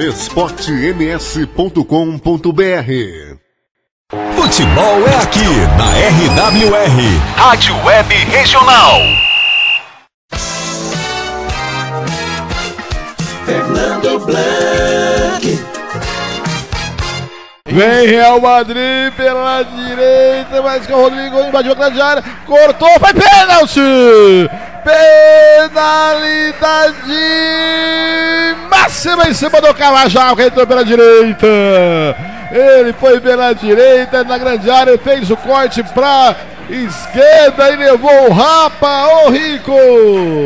esportems.com.br Futebol é aqui na RWR, Rádio Web Regional. Fernando Blanc. Vem Real Madrid pela direita, mas que o Rodrigo invadiu a grande área, cortou, foi pênalti! Penalidade máxima em cima do Cavajal, que entrou pela direita. Ele foi pela direita, na grande área, fez o corte para esquerda e levou o Rapa, ô Rico!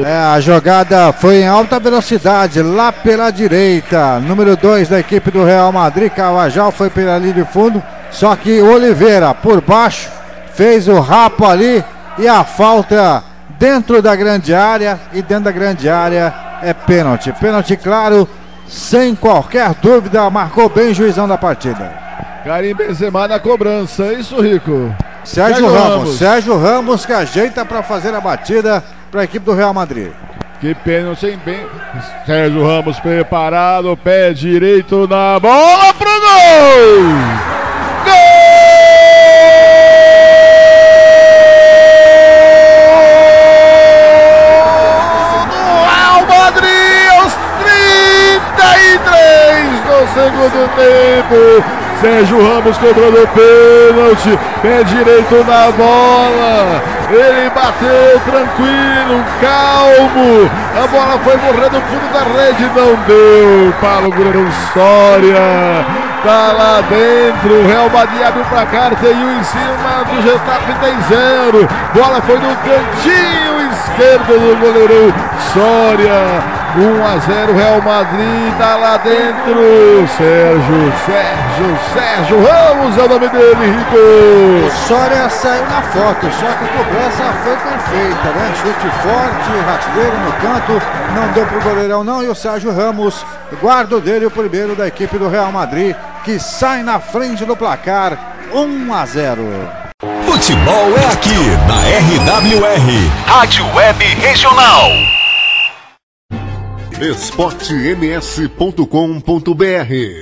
É, a jogada foi em alta velocidade, lá pela direita. Número 2 da equipe do Real Madrid, Cavajal foi pela linha de fundo, só que Oliveira por baixo fez o Rapa ali e a falta dentro da grande área e dentro da grande área é pênalti. Pênalti claro, sem qualquer dúvida, marcou bem o juizão da partida. Karim Benzema na cobrança, é isso, Rico? Sérgio, Sérgio Ramos, Ramos, Sérgio Ramos que ajeita para fazer a batida para a equipe do Real Madrid. Que pênalti bem. Sérgio Ramos preparado, pé direito na bola pro gol! Segundo tempo. Sérgio Ramos cobrando pênalti, pé direito na bola. Ele bateu tranquilo, calmo. A bola foi morrendo no fundo da rede, não deu para o goleiro Soria. Tá lá dentro, o Real Madrid abriu pra cá, tem um em cima do Getafe, tem zero. Bola foi no cantinho esquerdo do goleiro Soria. 1 a 0 Real Madrid, tá lá dentro. Sérgio, Sérgio, Sérgio Ramos é o nome dele, Rico. O Soria saiu na foto, só que a cobrança foi perfeita, né? Chute forte, rasteiro no canto, não deu pro goleirão não. E o Sérgio Ramos guarda dele o primeiro da equipe do Real Madrid, que sai na frente do placar 1 a 0. Futebol é aqui na RWR, Rádio Web Regional esportems.com.br